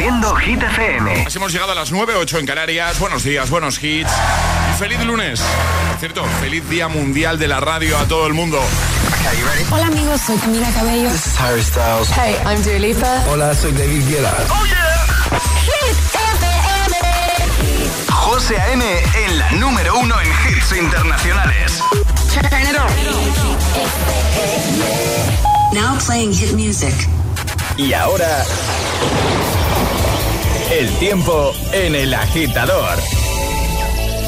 Haciendo Hit FM. Así hemos llegado a las 9, 8 en Canarias. Buenos días, buenos hits. Y feliz lunes. Por cierto, feliz Día Mundial de la Radio a todo el mundo. Hola amigos, soy Camila Cabello. This is Harry Styles. Hey, I'm Dua Lipa. Hola, soy David Guetta. ¡Oh, yeah! Hit FM. José A.M. en la número uno en hits internacionales. Turn it on. Now playing hit music. Y ahora, el tiempo en el agitador.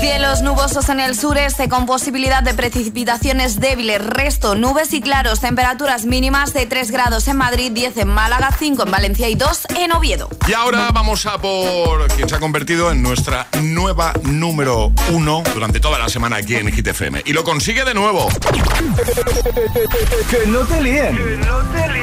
Cielos nubosos en el sureste con posibilidad de precipitaciones débiles, resto nubes y claros, temperaturas mínimas de 3 grados en Madrid, 10 en Málaga, 5 en Valencia y 2 en Oviedo. Y ahora vamos a por quien se ha convertido en nuestra nueva número uno durante toda la semana aquí en Hit FM. Y lo consigue de nuevo. Que no te líen. Que no te líen.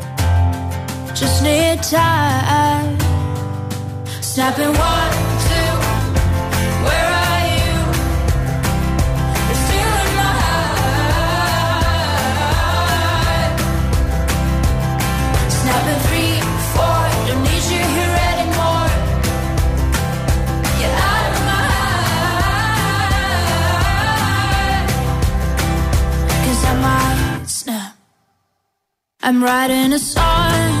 just need time. Snapping one, two. Where are you? You're still in my heart. Three, four. Don't need you here anymore. Get out of my heart. 'Cause I might snap. I'm writing a song.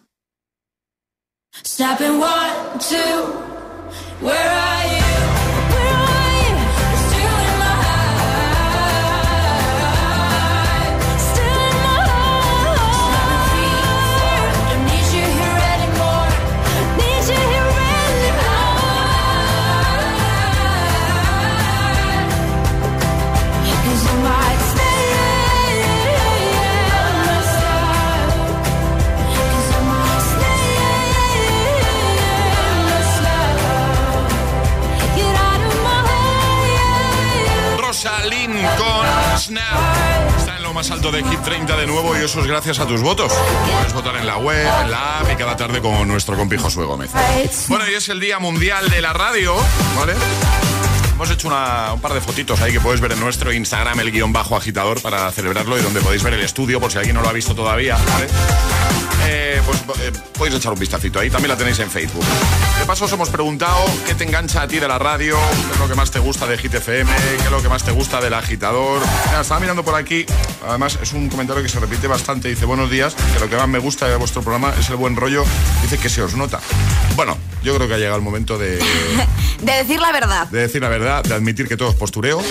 Snapping one, two. Where are you? Más alto de Hit 30 de nuevo y eso es gracias a tus votos. Puedes votar en la web, en la app y cada tarde con nuestro compi Josué Gómez. Bueno, y es el Día Mundial de la Radio, ¿vale? Hemos hecho una- un par de fotitos ahí que puedes ver en nuestro Instagram, el guion bajo agitador, para celebrarlo y donde podéis ver el estudio, por si alguien no lo ha visto todavía, ¿vale? Eh, pues eh, podéis echar un vistacito ahí, también la tenéis en Facebook. De paso os hemos preguntado qué te engancha a ti de la radio, qué es lo que más te gusta de Hit FM, qué es lo que más te gusta del agitador. Mira, estaba mirando por aquí, además es un comentario que se repite bastante, dice buenos días, que lo que más me gusta de vuestro programa es el buen rollo, dice que se os nota. Bueno, yo creo que ha llegado el momento de, De decir la verdad. de decir la verdad, de admitir que todo es postureo.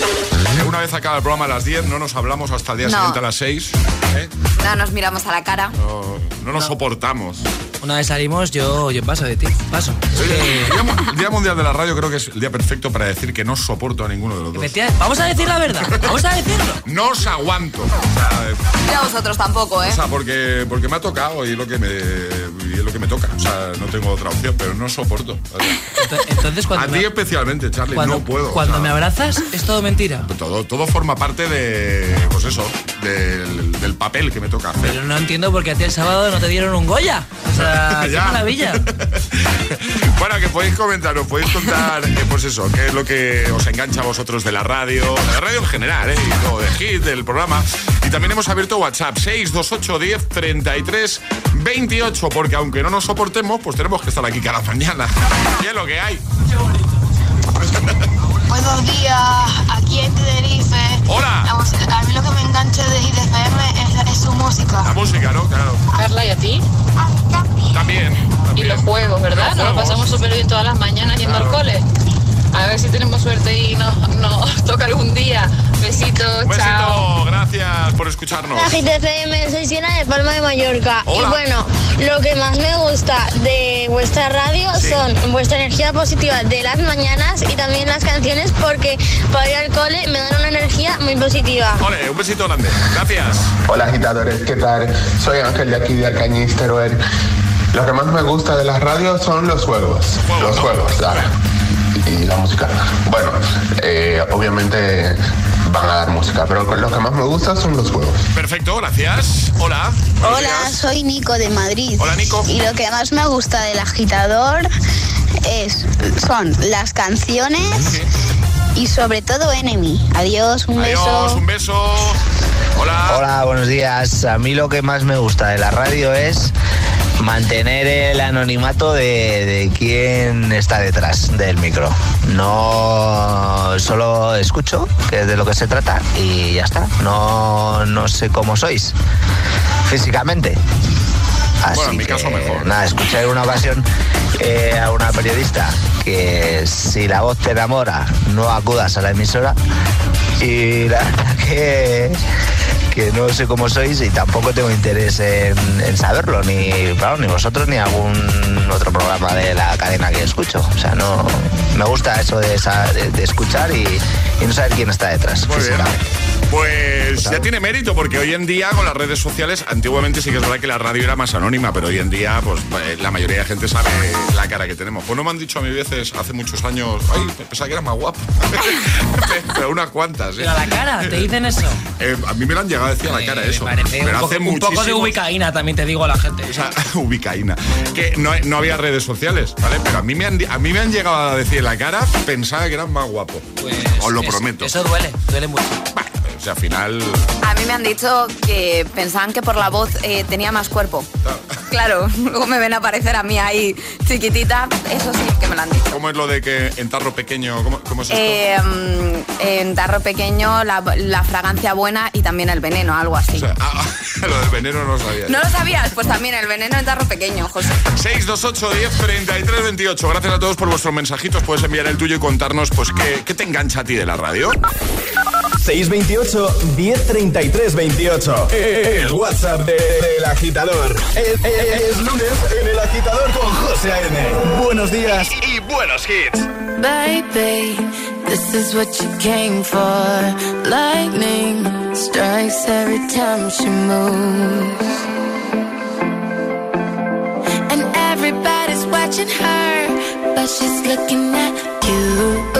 Una vez acaba el programa a las 10, no nos hablamos hasta el día No. siguiente a las 6. ¿eh? No nos miramos a la cara. No, no nos soportamos. Una vez salimos, yo, yo paso de ti. Paso. El, día, mu- el Día Mundial de la Radio creo que es el día perfecto para decir que no soporto a ninguno de los dos. Vamos a decir la verdad. Vamos a decirlo. No os aguanto. O sea, Y a vosotros tampoco, ¿eh? o sea, porque, porque me ha tocado y es lo que me, y es lo que me toca. O sea, no tengo otra opción, pero no soporto. Entonces, cuando a ti especialmente, Charlie, no puedo. Cuando me abrazas, es todo mentira. Todo, todo forma parte de, pues eso, del, papel que me toca hacer. Pero no entiendo por qué a ti el sábado no te dieron un Goya. O sea, qué maravilla. bueno, que podéis comentar, os podéis contar, eh, pues eso, qué es lo que os engancha a vosotros de la radio, de la radio en general, ¿eh? Y todo, de hit, del programa. Y también hemos abierto WhatsApp 628 10 33 28, porque aunque no nos soportemos, pues tenemos que estar aquí cada mañana. Y es lo que hay. Buenos días, aquí en Tenerife. Hola. a mí lo que me engancha de IDFM es, su música. La música, ¿no? Claro. Carla, ¿y a ti? También. Y los juegos, ¿verdad? Nos lo pasamos súper bien todas las mañanas yendo al cole. A ver si tenemos suerte y nos, nos toca algún día. Besitos, Un besito, gracias por escucharnos. La GTFM, soy Siena de Palma de Mallorca. Y bueno, lo que más me gusta de vuestra radio son vuestra energía positiva de las mañanas y también las canciones porque para ir al cole me dan una energía muy positiva. Ole, un besito grande. Gracias. Hola agitadores, ¿qué tal? Soy Ángel de aquí de Alcañiz, Teruel. Lo que más me gusta de las radios son los juegos. los juegos, claro y la música. Bueno, eh, obviamente van a dar música, pero lo que más me gusta son los juegos. Perfecto, gracias. Hola. Hola, soy Nico de Madrid. Hola, Nico. Y lo que más me gusta del agitador es, son las canciones y sobre todo Enemy. Adiós, un Adiós, beso. un beso. Hola. Hola, buenos días. A mí lo que más me gusta de la radio es mantener el anonimato de, de quién está detrás del micro. No solo escucho, que es de lo que se trata, y ya está. No, no sé cómo sois físicamente. Así bueno, en mi caso mejor. Nada, escuché en una ocasión eh, a una periodista que si la voz te enamora, no acudas a la emisora. Y la verdad que que no sé cómo sois y tampoco tengo interés en, saberlo, ni, claro, ni vosotros ni algún otro programa de la cadena que escucho. O sea, no me gusta eso de, de, escuchar y, no saber quién está detrás. Muy bien. Pues ya tiene mérito porque hoy en día con las redes sociales, antiguamente sí que es verdad que la radio era más anónima, pero hoy en día pues eh, la mayoría de gente sabe la cara que tenemos. Pues no me han dicho a mí veces hace muchos años, ay, pensaba que era más guapo. pero unas cuantas. ¿eh? Pero la cara, ¿te dicen eso? Eh, a mí me lo han llegado a decir a la cara eso. pero un, un poco de ubicaína también te digo a la gente. O sea, ubicaína. Que no, no, había redes sociales, ¿vale? Pero a mí, me han, a mí me han llegado a decir la cara, pensaba que eran más guapos. Pues Os lo prometo. Eso duele, duele mucho. O sea, al final... A mí me han dicho que pensaban que por la voz eh, tenía más cuerpo. Claro, luego me ven aparecer a mí ahí chiquitita. Eso sí que me lo han dicho. ¿Cómo es lo de que en tarro pequeño, cómo, cómo es esto? Eh, en tarro pequeño la, la, fragancia buena y también el veneno, algo así. O sea, ah, lo del veneno no lo sabías. ¿No lo sabías? Pues también el veneno en tarro pequeño, José. 628 10 33 28. Gracias a todos por vuestros mensajitos. Puedes enviar el tuyo y contarnos pues qué, qué te engancha a ti de la radio. 628 1033 28. El WhatsApp del de, agitador. Es, es, lunes en el agitador con José A.N. Buenos días y, y buenos hits. Baby, this is what you came for. Lightning strikes every time she moves. And everybody's watching her, but she's looking at you.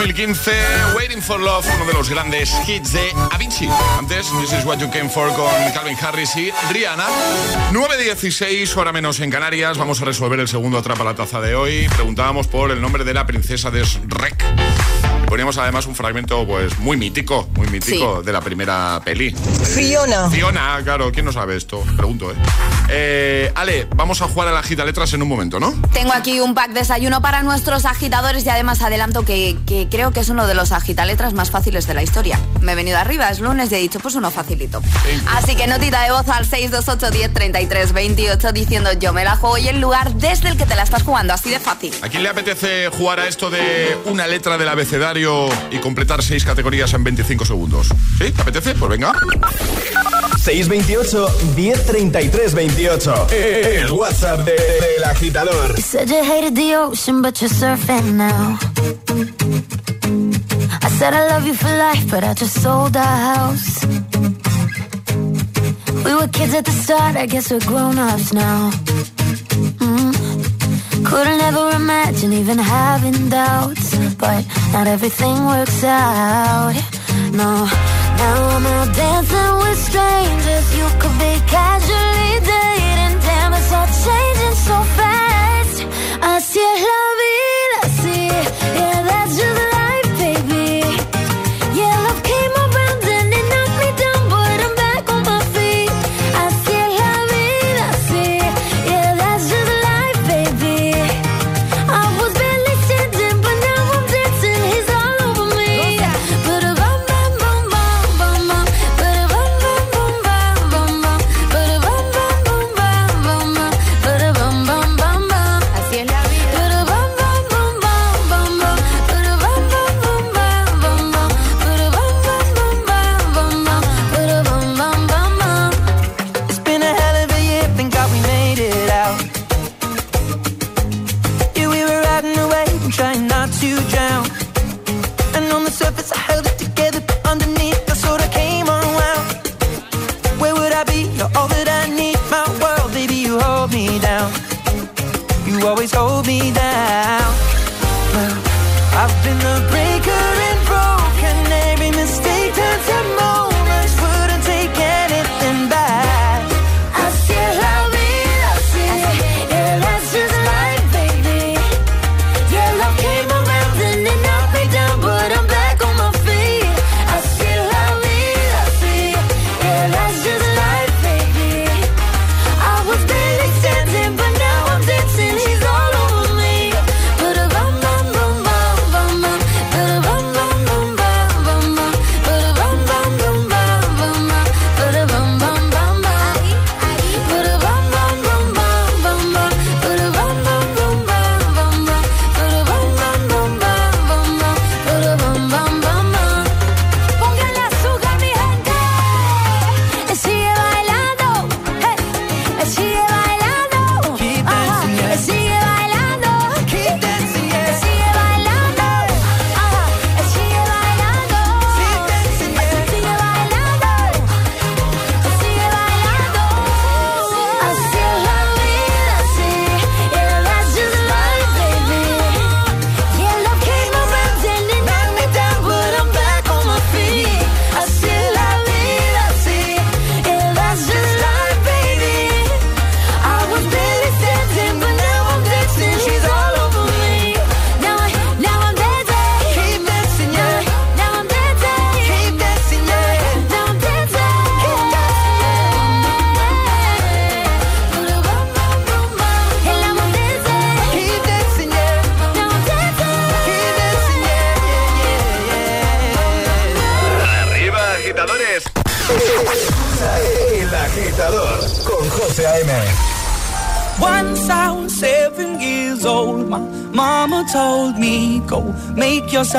2015, Waiting for Love, uno de los grandes hits de Avicii. Antes, This is What You Came For con Calvin Harris y Rihanna. 9.16, hora menos en Canarias. Vamos a resolver el segundo Atrapa la Taza de hoy. Preguntábamos por el nombre de la princesa de Shrek. poníamos además un fragmento pues muy mítico, muy mítico de la primera peli. Fiona. Fiona, claro, ¿quién no sabe esto? Pregunto, ¿eh? Eh Ale, vamos a jugar a la agita letras en un momento, ¿no? Tengo aquí un pack desayuno para nuestros agitadores y además adelanto que, creo que es uno de los agitaletras más fáciles de la historia. Me he venido arriba, es lunes y he dicho, pues uno facilito. Así que notita de voz al 628 10 33 28 diciendo yo me la juego y el lugar desde el que te la estás jugando, así de fácil. ¿A quién le apetece jugar a esto de una letra del abecedario y completar seis categorías en 25 segundos? ¿Sí? ¿Te apetece? Pues venga. 628 1033 28. El WhatsApp del de, agitador. You said you hated the ocean, but you're surfing now. I said I love you for life, but I just sold our house. We were kids at the start, I guess we're grown ups now. Mm. Couldn't ever imagine even having doubts, but not everything works out. No. Now I'm out dancing with strangers. You could be casually dating. Damn, it's all changing so fast. I see love.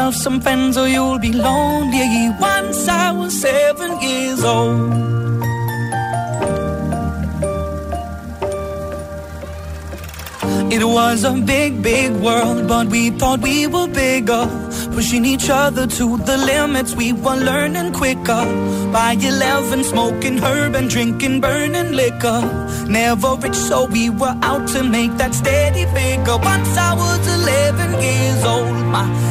Yourself some friends or you'll be lonely. Once I was seven years old. It was a big, big world, but we thought we were bigger. Pushing each other to the limits, we were learning quicker. By 11, smoking herb and drinking burning liquor. Never rich, so we were out to make that steady figure. Once I was 11 years old, my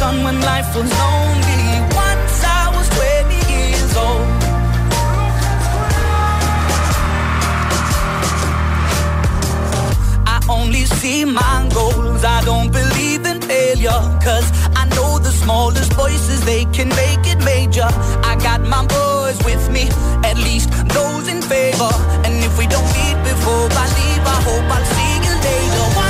Sun when life was lonely. Once I was 20 years old. I only see my goals. I don't believe in failure. Cause I know the smallest voices, they can make it major. I got my boys with me, at least those in favor. And if we don't meet before I leave, I hope I'll see you later.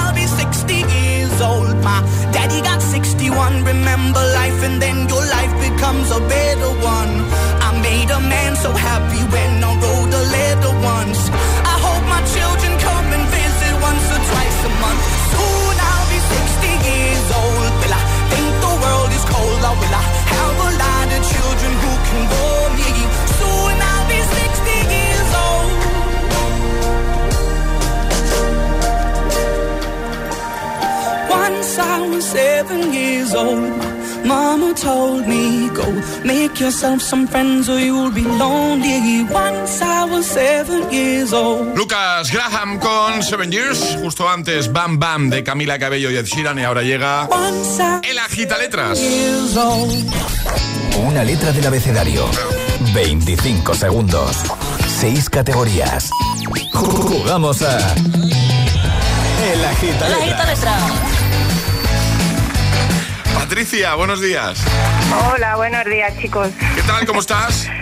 My daddy got 61. Remember life, and then your life becomes a better one. I made a man so happy when I wrote a letter once. Once I was seven years old. Mama told me, go make yourself some friends or you'll be lonely. Once I was seven years old. Lucas Graham con Seven Years, justo antes Bam Bam de Camila Cabello y Ed Sheeran y ahora llega El Agita Letras. Una letra del abecedario. 25 segundos. 6 categorías. Jugamos a El Agita El Agita Letra. Patricia, buenos días. Hola, buenos días, chicos. ¿Qué tal? ¿Cómo estás?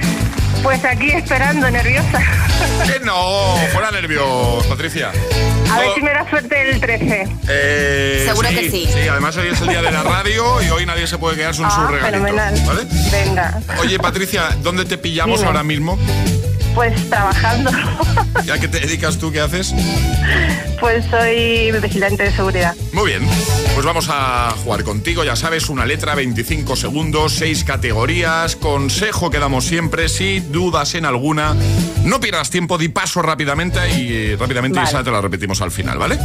Pues aquí esperando, nerviosa. Que no, fuera nervios, Patricia. A ver si me da suerte el 13. Eh, Seguro que sí. Sí, además hoy es el día de la radio y hoy nadie se puede quedar sin Ah, su regalito. fenomenal. ¿Vale? Venga, Oye, Patricia, ¿dónde te pillamos Dime. ahora mismo? Pues trabajando. ¿Ya que te dedicas tú? ¿Qué haces? Pues soy vigilante de seguridad. Muy bien, pues vamos a jugar contigo, ya sabes, una letra, 25 segundos, 6 categorías, consejo que damos siempre, si dudas en alguna, no pierdas tiempo, di paso rápidamente y eh, rápidamente Vale. esa te la repetimos al final, ¿vale?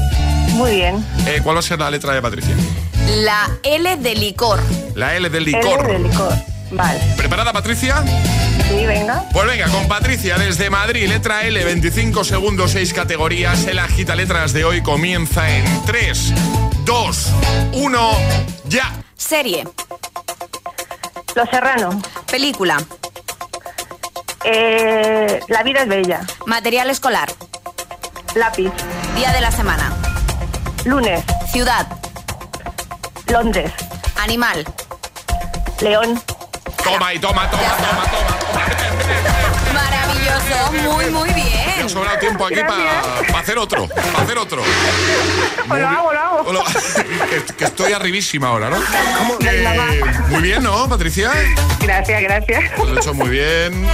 Muy bien. Eh, ¿Cuál va a ser la letra de Patricia? La L de licor. La L del L licor. de licor. Vale. ¿Preparada, Patricia? Sí, venga. Pues venga, con Patricia desde Madrid, letra L, 25 segundos, 6 categorías. El agita letras de hoy comienza en 3, 2, 1, ya. Serie. Los Serrano. Película. Eh, la vida es bella. Material escolar. Lápiz. Día de la semana. Lunes. Ciudad. Londres. Animal. León. Toma y toma, toma, toma, toma. Maravilloso. Muy, muy bien. ha sobrado tiempo aquí para hacer otro, para hacer otro. Lo hago, lo hago. Hola. que, que estoy arribísima ahora, ¿no? Eh, muy bien, ¿no, Patricia? Gracias, gracias. Lo has hecho muy bien.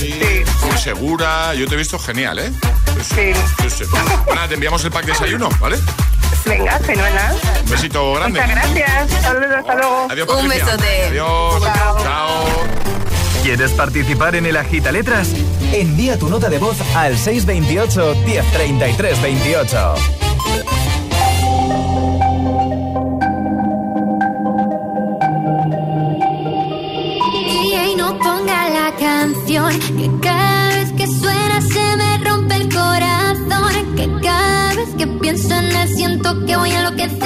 Y muy segura. Yo te he visto genial, ¿eh? Sí. Sí, sí. Bueno, te enviamos el pack de desayuno, ¿vale? Venga, fenomenal. Un besito grande. Muchas gracias. Saludos, hasta luego. Adiós, Un Patricia. besote. Adiós. Chao. Chao. ¿Quieres participar en el Agita Letras? Envía tu nota de voz al 628 1033 28. DJ no ponga la canción que cada vez que suena se me rompe el corazón que cada vez que pienso en él siento que voy a enloquecer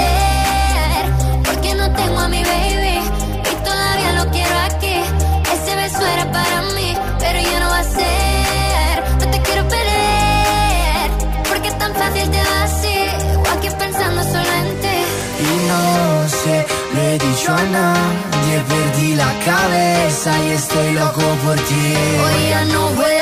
porque no tengo a mi baby hacer. No te quiero perder, porque es tan fácil te vas o aquí pensando solamente. Y no se lo he dicho a nadie, perdí la cabeza y estoy loco por ti. Hoy ya no voy a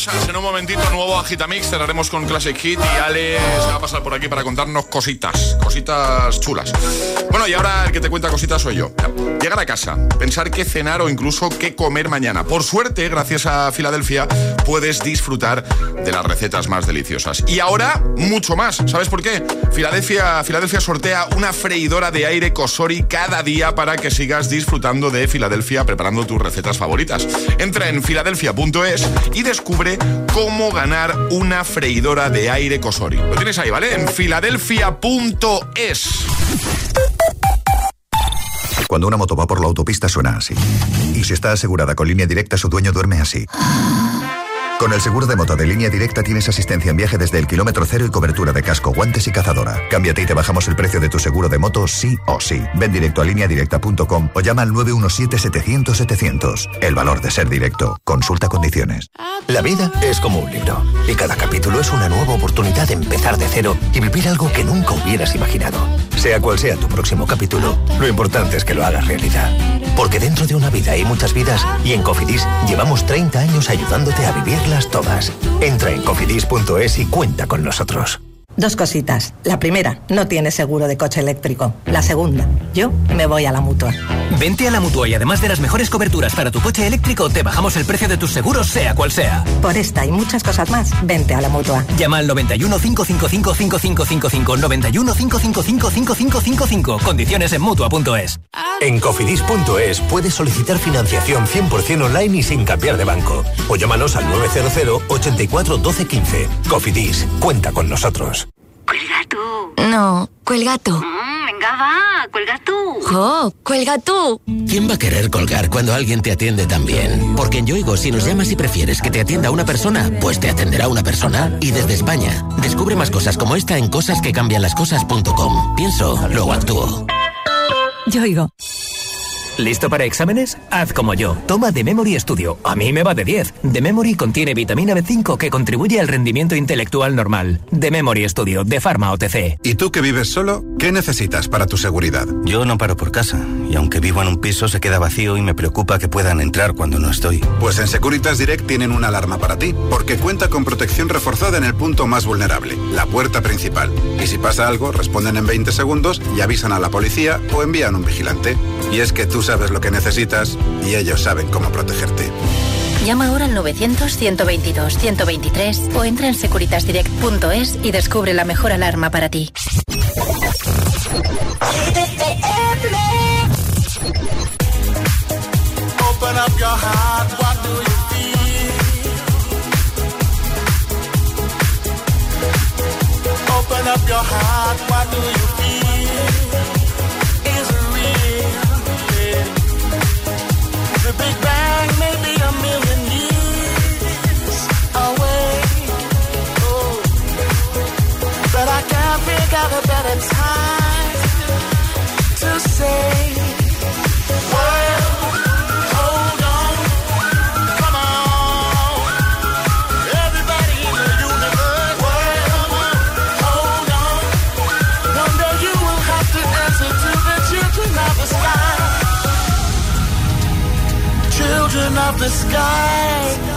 shots En un momentito, nuevo Agitamix. Cerraremos con Classic Hit y Ale se va a pasar por aquí para contarnos cositas. Cositas chulas. Bueno, y ahora el que te cuenta cositas soy yo. Llegar a casa, pensar qué cenar o incluso qué comer mañana. Por suerte, gracias a Filadelfia, puedes disfrutar de las recetas más deliciosas. Y ahora, mucho más. ¿Sabes por qué? Filadelfia, Filadelfia sortea una freidora de aire Cosori cada día para que sigas disfrutando de Filadelfia preparando tus recetas favoritas. Entra en filadelfia.es y descubre cómo ganar una freidora de aire Cosori. Lo tienes ahí, ¿vale? En filadelfia.es. Cuando una moto va por la autopista suena así. Y si está asegurada con línea directa, su dueño duerme así. Con el seguro de moto de línea directa tienes asistencia en viaje desde el kilómetro cero y cobertura de casco, guantes y cazadora. Cámbiate y te bajamos el precio de tu seguro de moto sí o sí. Ven directo a lineadirecta.com o llama al 917-700-700. El valor de ser directo. Consulta condiciones. La vida es como un libro y cada capítulo es una nueva oportunidad de empezar de cero y vivir algo que nunca hubieras imaginado. Sea cual sea tu próximo capítulo, lo importante es que lo hagas realidad. Porque dentro de una vida hay muchas vidas y en Cofidis llevamos 30 años ayudándote a vivirlas Entra en cofidis.es y cuenta con nosotros. Dos cositas. La primera, no tienes seguro de coche eléctrico. La segunda, yo me voy a la mutua. Vente a la mutua y además de las mejores coberturas para tu coche eléctrico, te bajamos el precio de tus seguros, sea cual sea. Por esta y muchas cosas más, vente a la mutua. Llama al 91 555 5555 91 555 5555. Condiciones en mutua.es. En cofidis.es puedes solicitar financiación 100% online y sin cambiar de banco. O llámanos al 900 84 12 15. Cofidis, cuenta con nosotros. Cuelga tú. No, cuelga tú. Mm, venga, va, cuelga tú. ¡Jo! ¡Cuelga tú! ¿Quién va a querer colgar cuando alguien te atiende tan bien? Porque en Yoigo, si nos llamas y prefieres que te atienda una persona, pues te atenderá una persona. Y desde España, descubre más cosas como esta en cosasquecambianlascosas.com. Pienso, luego actúo. Yoigo. ¿Listo para exámenes? Haz como yo. Toma The Memory Studio. A mí me va de 10. The Memory contiene vitamina B5 que contribuye al rendimiento intelectual normal. The Memory Studio, de Pharma OTC. ¿Y tú que vives solo? ¿Qué necesitas para tu seguridad? Yo no paro por casa. Y aunque vivo en un piso, se queda vacío y me preocupa que puedan entrar cuando no estoy. Pues en Securitas Direct tienen una alarma para ti, porque cuenta con protección reforzada en el punto más vulnerable, la puerta principal. Y si pasa algo, responden en 20 segundos y avisan a la policía o envían un vigilante. Y es que tú sabes lo que necesitas y ellos saben cómo protegerte. Llama ahora al 900-122-123 o entra en securitasdirect.es y descubre la mejor alarma para ti. Open up your heart, what do you feel? Open up your heart, what do you the sky.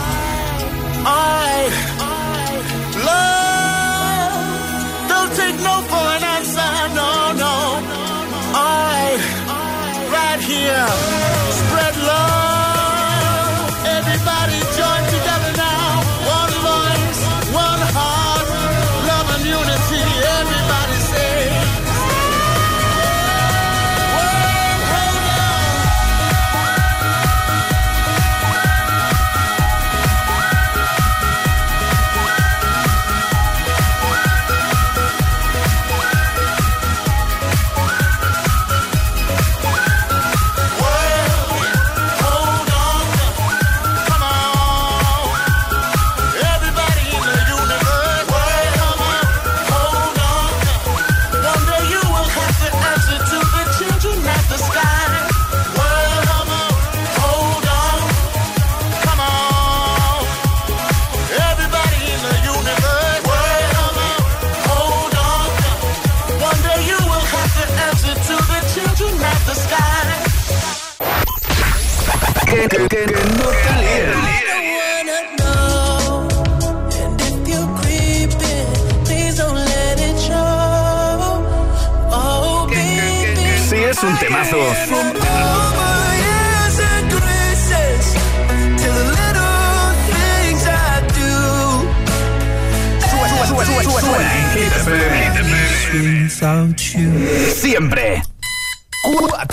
Si es un temazo. Siempre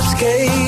escape.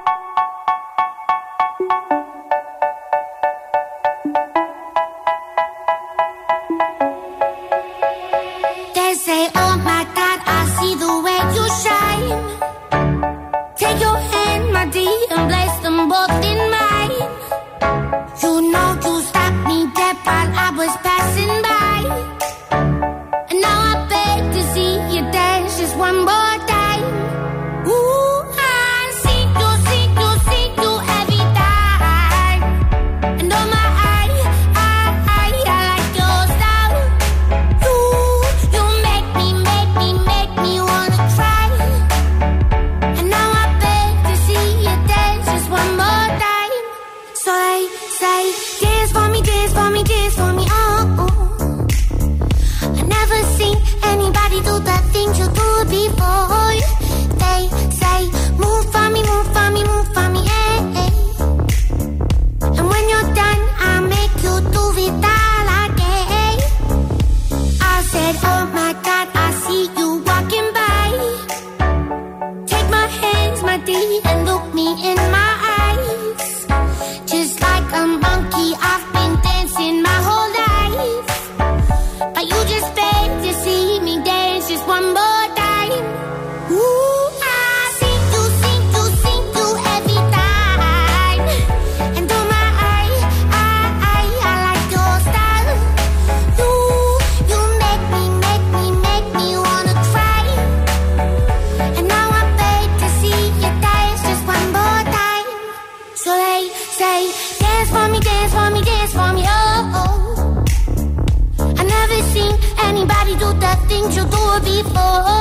Things you do before.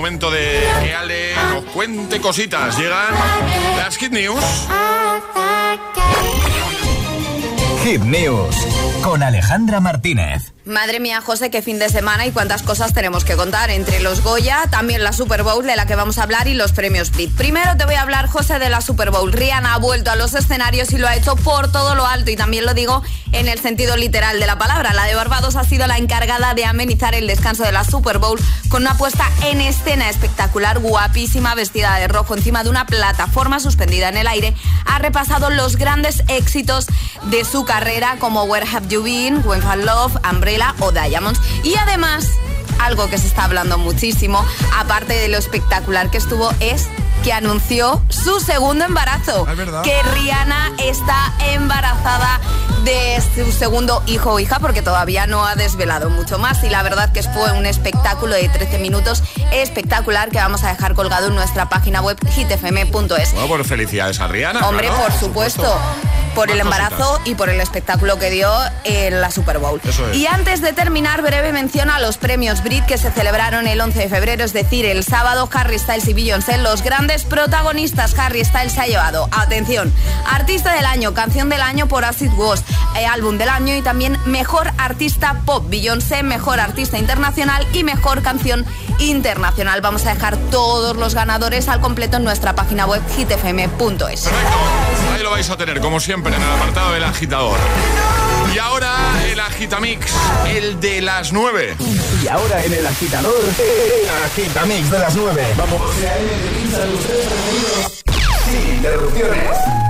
Momento de que Ale nos cuente cositas. Llegan las Hit News. Hit News con Alejandra Martínez. Madre mía, José, qué fin de semana y cuántas cosas tenemos que contar. Entre los Goya, también la Super Bowl de la que vamos a hablar y los premios Brit. Primero te voy a hablar, José, de la Super Bowl. Rihanna ha vuelto a los escenarios y lo ha hecho por todo lo alto y también lo digo en el sentido literal de la palabra. La de Barbados ha sido la encargada de amenizar el descanso de la Super Bowl con una puesta en escena espectacular, guapísima, vestida de rojo encima de una plataforma suspendida en el aire. Ha repasado los grandes éxitos de su carrera como Where Have You Been, When Fall Love, Umbrella o Diamonds. Y además, algo que se está hablando muchísimo, aparte de lo espectacular que estuvo, es que anunció su segundo embarazo. Que Rihanna está embarazada de su segundo hijo o hija porque todavía no ha desvelado mucho más y la verdad que fue un espectáculo de 13 minutos espectacular que vamos a dejar colgado en nuestra página web hitfm.es. Bueno, pues felicidades a Rihanna. Hombre, claro, por supuesto. Por el embarazo cositas. y por el espectáculo que dio en la Super Bowl. Eso es. Y antes de terminar, breve mención a los premios Brit que se celebraron el 11 de febrero, es decir, el sábado, Harry Styles y Beyoncé, los grandes protagonistas. Harry Styles se ha llevado, atención, Artista del Año, Canción del Año por Acid Wash, eh, Álbum del Año y también Mejor Artista Pop. Beyoncé, Mejor Artista Internacional y Mejor Canción Internacional. Vamos a dejar todos los ganadores al completo en nuestra página web hitfm.es. Ahí lo vais a tener, como siempre, en el apartado del agitador. Y ahora el agitamix, el de las 9. Y ahora en el agitador, el agitamix de las 9. Vamos. Sin interrupciones.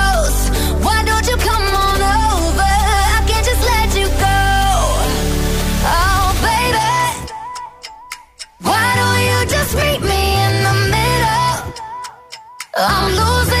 Just meet me in the middle. I'm losing.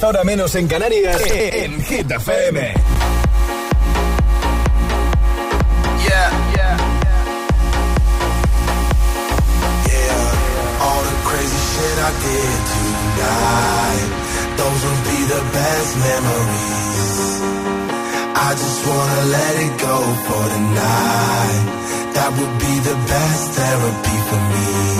10, ahora menos en Canarias, en Hit FM. Yeah, yeah. Yeah, all the crazy shit I did tonight. Those will be the best memories. I just wanna let it go for tonight. That would be the best therapy for me.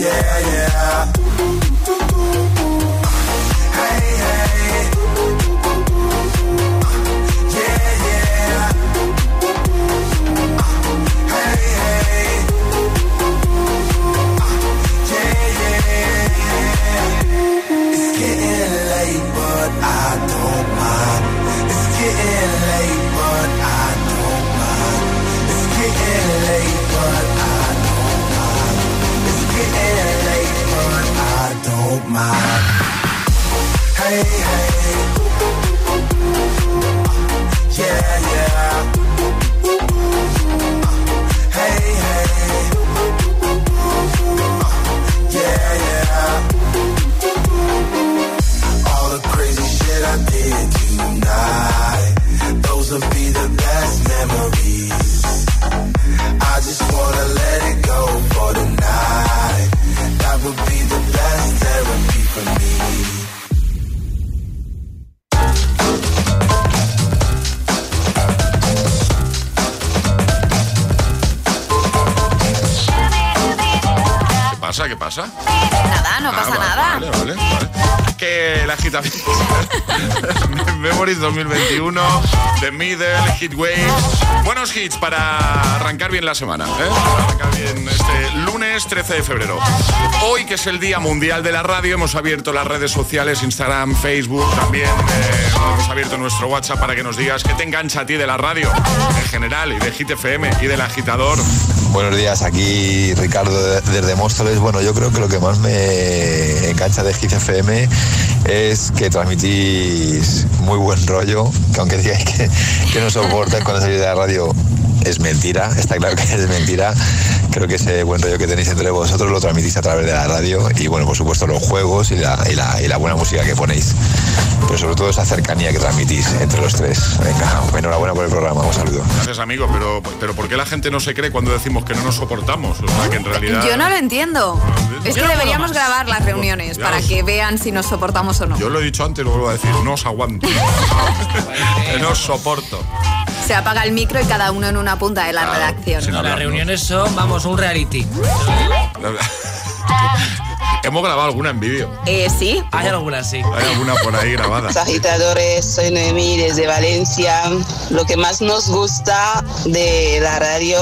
Yeah, yeah. The Middle, Hit Waves. Buenos hits para arrancar bien la semana. ¿eh? Arrancar bien este lunes 13 de febrero. Hoy, que es el Día Mundial de la Radio, hemos abierto las redes sociales, Instagram, Facebook, también eh, hemos abierto nuestro WhatsApp para que nos digas qué te engancha a ti de la radio en general y de Hit FM y del agitador. Buenos días, aquí Ricardo de- desde Móstoles. Bueno, yo creo que lo que más me engancha de Hit FM es que transmitís muy buen rollo, que aunque digáis que, no soportáis cuando salís de la radio, es mentira, está claro que es mentira. Creo que ese buen rollo que tenéis entre vosotros lo transmitís a través de la radio y bueno, por supuesto los juegos y la, y la- y la buena música que ponéis. Pero sobre todo esa cercanía que transmitís entre los tres. Venga, enhorabuena por el programa, un saludo. Gracias, amigo, pero, pero ¿por qué la gente no se cree cuando decimos que no nos soportamos? O sea, que en realidad... Yo no lo entiendo. Es Yo que no deberíamos grabar las reuniones para os- que vean si nos soportamos o no. Yo lo he dicho antes y lo vuelvo a decir, no os aguanto. No os soporto. Se apaga el micro y cada uno en una punta de la redacción. sin hablar, Las reuniones son, vamos, un reality. Hemos grabado alguna en vídeo. Eh, sí. Hay algunas, sí. Hay alguna por ahí grabada. Agitadores, soy Noemí desde Valencia. Lo que más nos gusta de la radio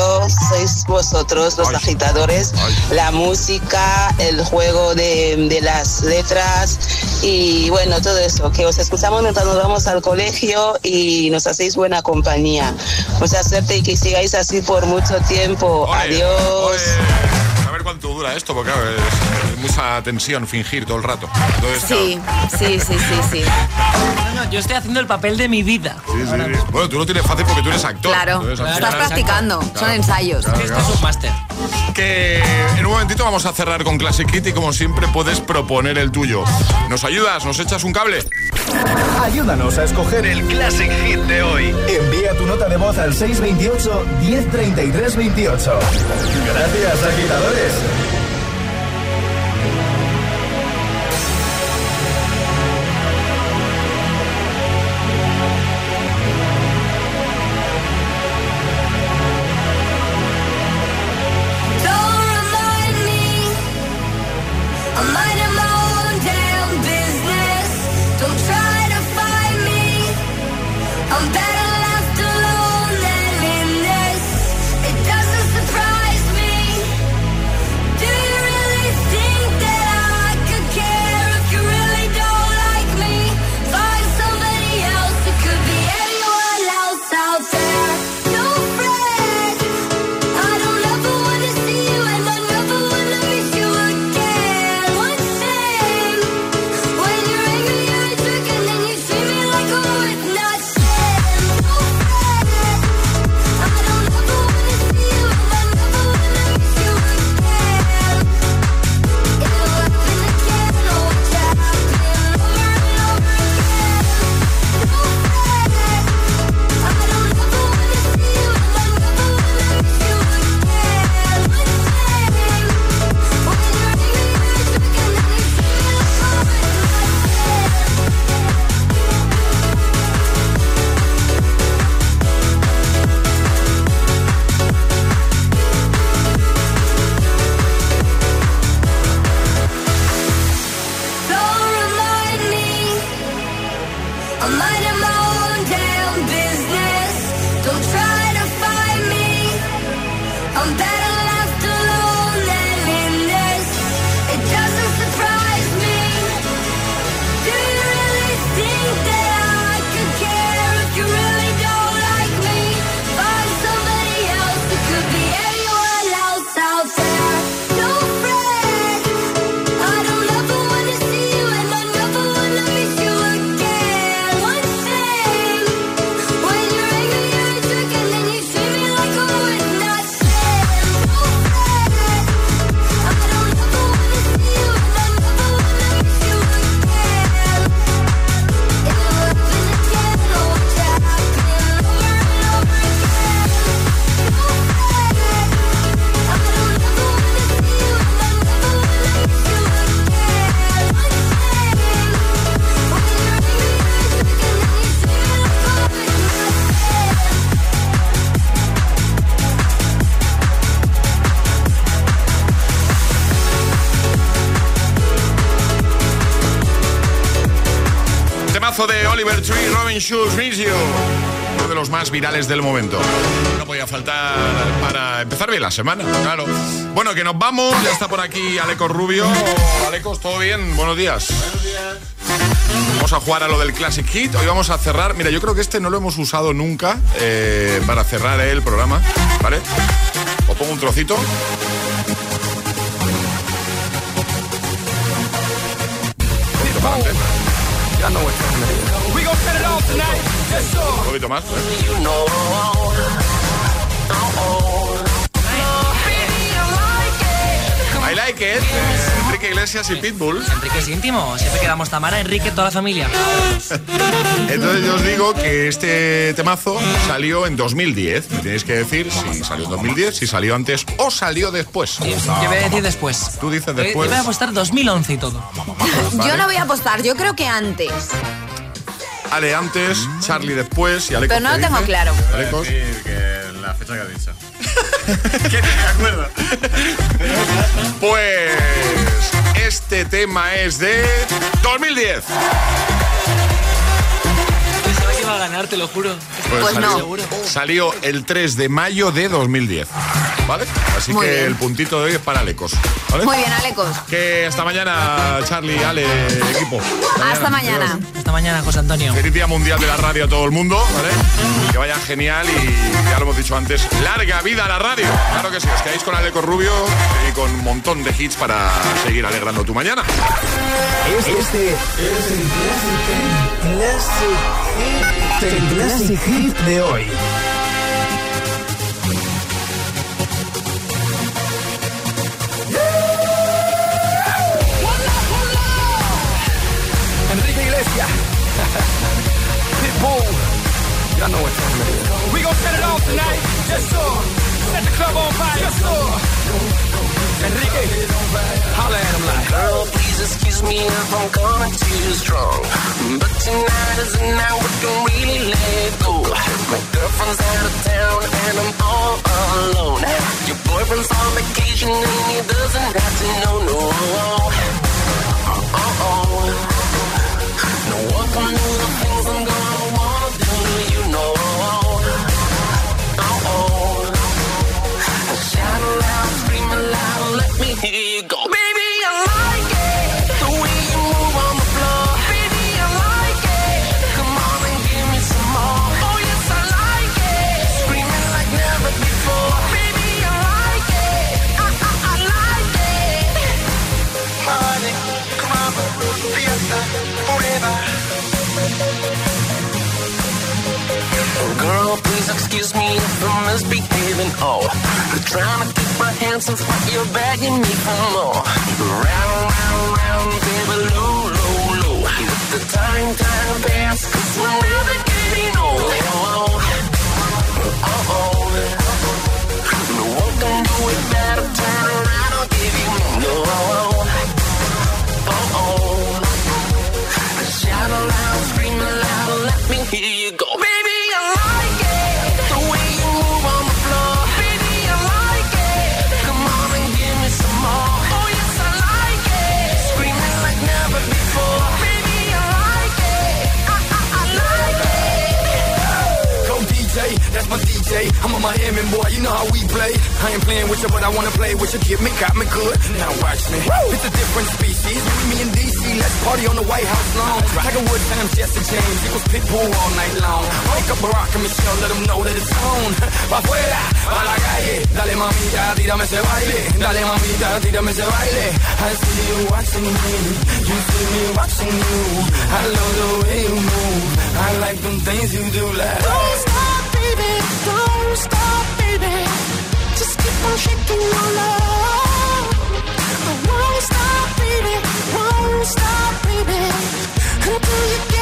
sois vosotros, los agitadores. La música, el juego de, de las letras y bueno, todo eso. Que os escuchamos mientras nos vamos al colegio y nos hacéis buena compañía. Mucha suerte y que sigáis así por mucho tiempo. Adiós. A ver cuánto dura esto, porque claro, es mucha tensión fingir todo el rato. Entonces, Sí, sí, sí, sí, sí. No, no, yo estoy haciendo el papel de mi vida. sí, sí, sí. Bueno, tú lo tienes fácil porque tú eres actor. Claro, estás practicando, son ensayos. claro, Esto es un máster. Que en un momentito vamos a cerrar con Classic Hit y como siempre puedes proponer el tuyo. ¿Nos ayudas? ¿Nos echas un cable? Ayúdanos a escoger el Classic Hit de hoy. Envía tu nota de voz al 628 1033 28. Gracias, agitadores. Oliver Tree, Robin Schulz, You. Uno de los más virales del momento. No podía faltar para empezar bien la semana, claro. Bueno, que nos vamos. Ya está por aquí Alecos Rubio. Alecos, ¿todo bien? Buenos días. Buenos días. Vamos a jugar a lo del Classic Hit. Hoy vamos a cerrar. Mira, yo creo que este no lo hemos usado nunca eh, para cerrar el programa. ¿Vale? Os pongo un trocito. Un poquito más. ¿eh? I like it. Eh, Enrique Iglesias y Pitbull. Enrique es íntimo. Siempre quedamos Tamara, Enrique, toda la familia. Entonces yo os digo que este temazo salió en 2010. Me tenéis que decir si salió en 2010, si salió antes o salió después. Yo voy a decir después. Tú dices Yo después. voy a apostar 2011 y todo. Yo no voy a apostar, yo creo que antes. Ale antes, Charlie después y Alecos. Pero no ¿qué lo tengo claro. Alecos. que la fecha que ha dicho. ¿Qué te acuerdas? Pues este tema es de 2010. Iba a ganar, te lo juro. Pues salió, Seguro. salió el 3 de mayo de 2010. ¿Vale? Así Muy que bien. el puntito de hoy es para Alecos. ¿vale? Muy bien, Alecos. Que hasta mañana, Charlie, Ale, equipo. Hasta mañana. Hasta mañana, José Antonio. Feliz Día Mundial de la Radio a todo el mundo, ¿vale? Que vaya genial y ya lo hemos dicho antes, larga vida a la radio. Claro que sí, os quedáis con Aleco Rubio y con un montón de hits para seguir alegrando tu mañana. Este, este es el Hit. El Classic Hit de hoy. Enrique Iglesias, Pitbull. Y'all know what time. We gon' set it off tonight. Yes, sir. Set the club on fire. Yes, sir. Enrique, holla at him like. Girl, please excuse me if I'm coming too strong. But tonight is the night we can really let go. My girlfriend's out of town and I'm all alone. Your boyfriend's on vacation and he doesn't have to know, no. Oh, oh. No one can do the things I'm gonna wanna do, you know. Excuse me if I'm misbehaving. Oh, I'm trying to keep my hands off, but you're begging me for more. Round, round, round, baby, low, low, low. Let the time, time pass, cause we're never getting old. Oh, oh, oh. oh. No one can do it better. Turn around, I'll give you more. No, oh, oh. Shout aloud, scream aloud, let me hear you go. I'm Miami boy, you know how we play. I ain't playing with you, but I wanna play with you. Get me, got me good. Now watch me. It's a different species. Me and DC, let's party on the White House lawn. Tiger Woods times Jesse James equals Pitbull all night long. Wake up Barack and Michelle, let them know that it's on. Pa' afuera, pa' la calle. Dale mamita, tírame ese baile. Dale mamita, tírame ese baile. I see you watching me. You see me watching you. I love the way you move. I like them things you do like. Don't stop, baby. Don't stop, baby. Just keep on shaking your love. I won't stop, baby. Won't stop, baby. Until you